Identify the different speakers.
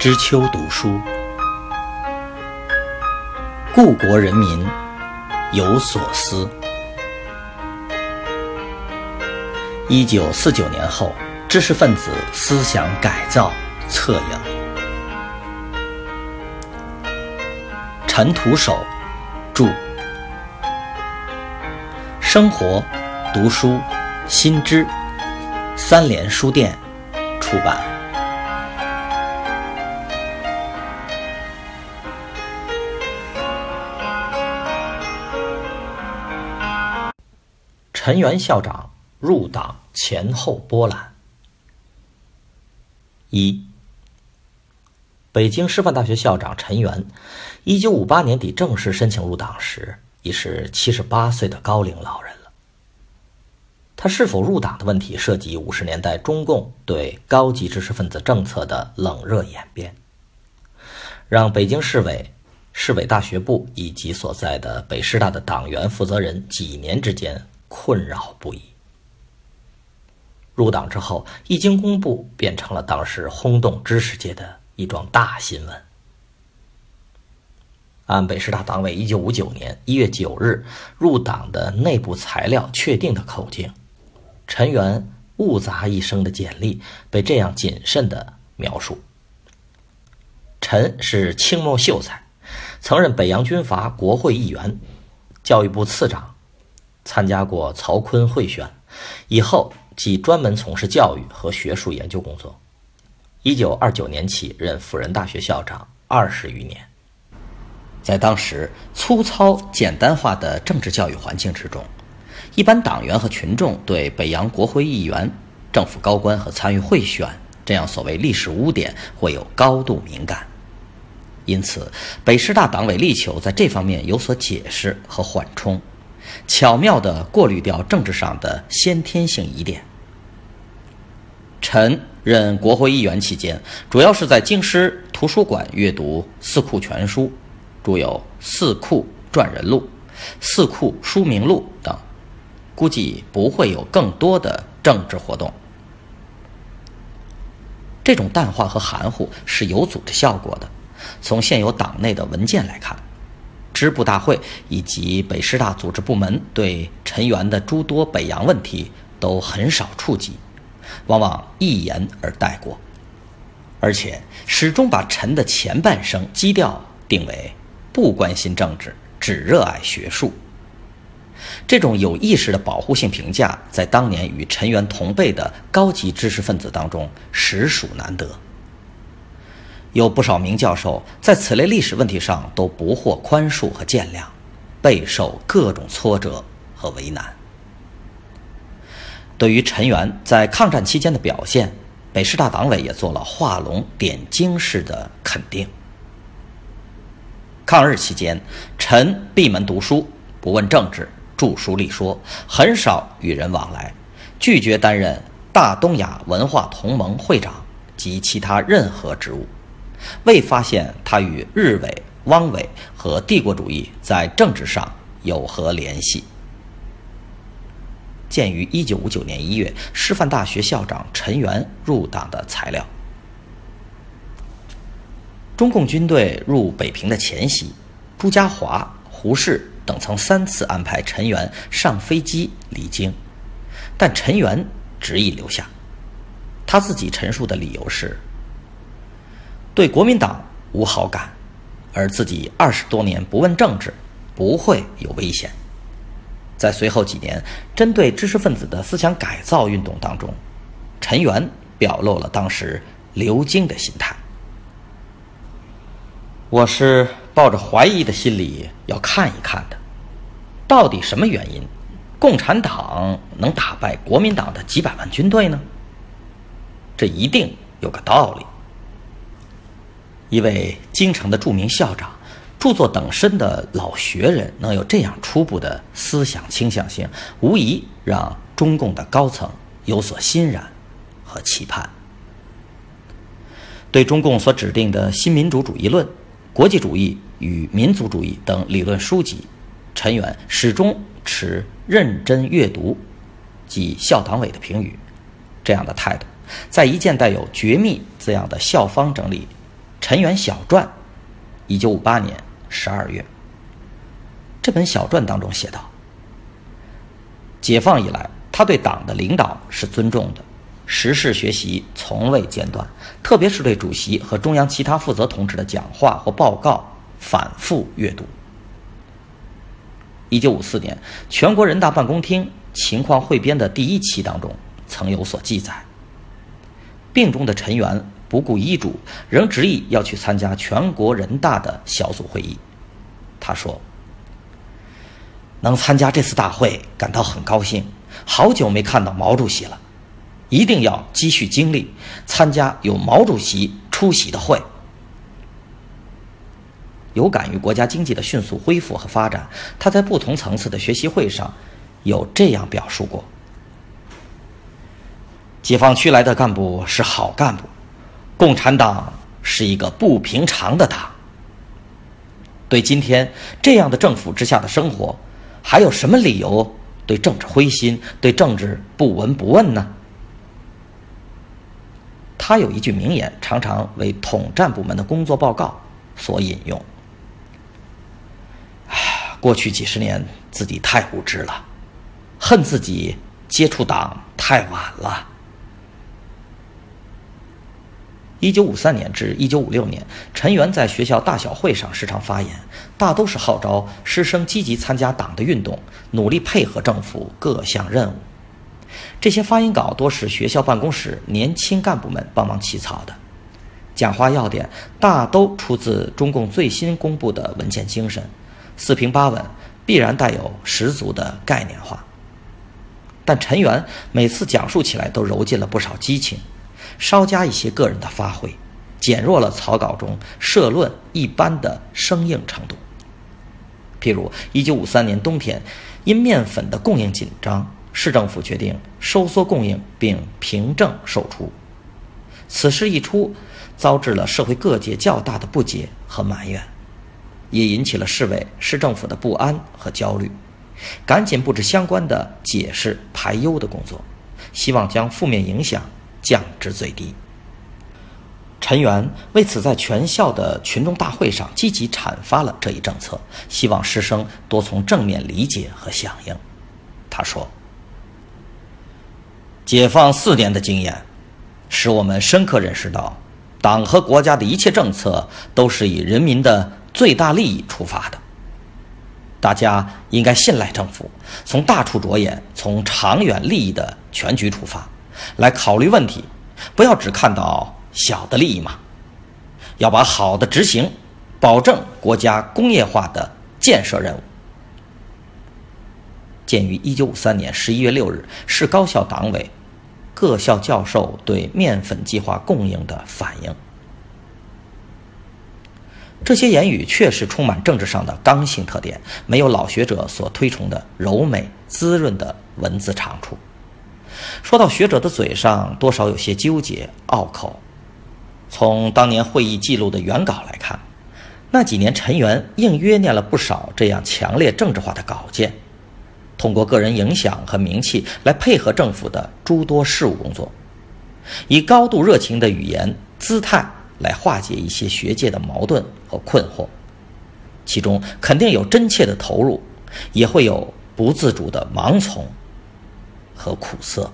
Speaker 1: 知秋读书，故国人民有所思。一九四九年后，知识分子思想改造策应。陈独守著，生活读书新知，三联书店出版。陈元校长入党前后波澜。一，北京师范大学校长陈元，一九五八年底正式申请入党时，已是七十八岁的高龄老人了。他是否入党的问题，涉及五十年代中共对高级知识分子政策的冷热演变，让北京市委、市委大学部以及所在的北师大的党员负责人几年之间。困扰不已。入党之后，一经公布，变成了当时轰动知识界的一桩大新闻。按北师大党委一九五九年一月九日入党的内部材料确定的口径，陈元误杂一生的简历被这样谨慎的描述：陈是清末秀才，曾任北洋军阀国会议员、教育部次长。参加过曹锟会选，以后即专门从事教育和学术研究工作。一九二九年起任辅仁大学校长二十余年。在当时粗糙简单化的政治教育环境之中，一般党员和群众对北洋国会议员、政府高官和参与贿选这样所谓历史污点会有高度敏感，因此北师大党委力求在这方面有所解释和缓冲。巧妙地过滤掉政治上的先天性疑点。陈任国会议员期间，主要是在京师图书馆阅读《四库全书》，著有《四库传人录》《四库书名录》等，估计不会有更多的政治活动。这种淡化和含糊是有组织效果的。从现有党内的文件来看。支部大会以及北师大组织部门对陈元的诸多北洋问题都很少触及，往往一言而带过，而且始终把陈的前半生基调定为不关心政治，只热爱学术。这种有意识的保护性评价，在当年与陈元同辈的高级知识分子当中实属难得。有不少名教授在此类历史问题上都不获宽恕和见谅，备受各种挫折和为难。对于陈元在抗战期间的表现，北师大党委也做了画龙点睛式的肯定。抗日期间，陈闭门读书，不问政治，著书立说，很少与人往来，拒绝担任大东亚文化同盟会长及其他任何职务。未发现他与日伪、汪伪和帝国主义在政治上有何联系。鉴于1959年1月师范大学校长陈元入党的材料，中共军队入北平的前夕，朱家骅、胡适等曾三次安排陈元上飞机离京，但陈元执意留下。他自己陈述的理由是。对国民党无好感，而自己二十多年不问政治，不会有危险。在随后几年针对知识分子的思想改造运动当中，陈元表露了当时刘京的心态。我是抱着怀疑的心理要看一看的，到底什么原因，共产党能打败国民党的几百万军队呢？这一定有个道理。一位京城的著名校长，著作等身的老学人，能有这样初步的思想倾向性，无疑让中共的高层有所欣然和期盼。对中共所指定的新民主主义论、国际主义与民族主义等理论书籍，陈远始终持认真阅读及校党委的评语这样的态度，在一件带有“绝密”字样的校方整理。陈元小传》，一九五八年十二月。这本小传当中写道：解放以来，他对党的领导是尊重的，时事学习从未间断，特别是对主席和中央其他负责同志的讲话或报告反复阅读。一九五四年，全国人大办公厅情况汇编的第一期当中曾有所记载：病中的陈元不顾医嘱，仍执意要去参加全国人大的小组会议。他说。能参加这次大会，感到很高兴。好久没看到毛主席了，一定要积蓄精力，参加有毛主席出席的会。有感于国家经济的迅速恢复和发展，他在不同层次的学习会上，有这样表述过：解放区来的干部是好干部，共产党是一个不平常的党。对今天这样的政府之下的生活。还有什么理由对政治灰心、对政治不闻不问呢？他有一句名言，常常为统战部门的工作报告所引用：“，过去几十年自己太无知了，恨自己接触党太晚了。”一九五三年至一九五六年，陈元在学校大小会上时常发言，大都是号召师生积极参加党的运动，努力配合政府各项任务。这些发言稿多是学校办公室年轻干部们帮忙起草的，讲话要点大都出自中共最新公布的文件精神，四平八稳，必然带有十足的概念化。但陈元每次讲述起来都揉进了不少激情。稍加一些个人的发挥，减弱了草稿中社论一般的生硬程度。譬如，一九五三年冬天，因面粉的供应紧张，市政府决定收缩供应并凭证售出。此事一出，遭致了社会各界较大的不解和埋怨，也引起了市委市政府的不安和焦虑，赶紧布置相关的解释排忧的工作，希望将负面影响。降至最低。陈元为此在全校的群众大会上积极阐发了这一政策，希望师生多从正面理解和响应。他说：“解放四年的经验，使我们深刻认识到，党和国家的一切政策都是以人民的最大利益出发的。大家应该信赖政府，从大处着眼，从长远利益的全局出发。”来考虑问题，不要只看到小的利益嘛，要把好的执行，保证国家工业化的建设任务。鉴于一九五三年十一月六日市高校党委、各校教授对面粉计划供应的反应，这些言语确实充满政治上的刚性特点，没有老学者所推崇的柔美滋润的文字长处。说到学者的嘴上，多少有些纠结拗口。从当年会议记录的原稿来看，那几年陈元应约念了不少这样强烈政治化的稿件，通过个人影响和名气来配合政府的诸多事务工作，以高度热情的语言姿态来化解一些学界的矛盾和困惑。其中肯定有真切的投入，也会有不自主的盲从和苦涩。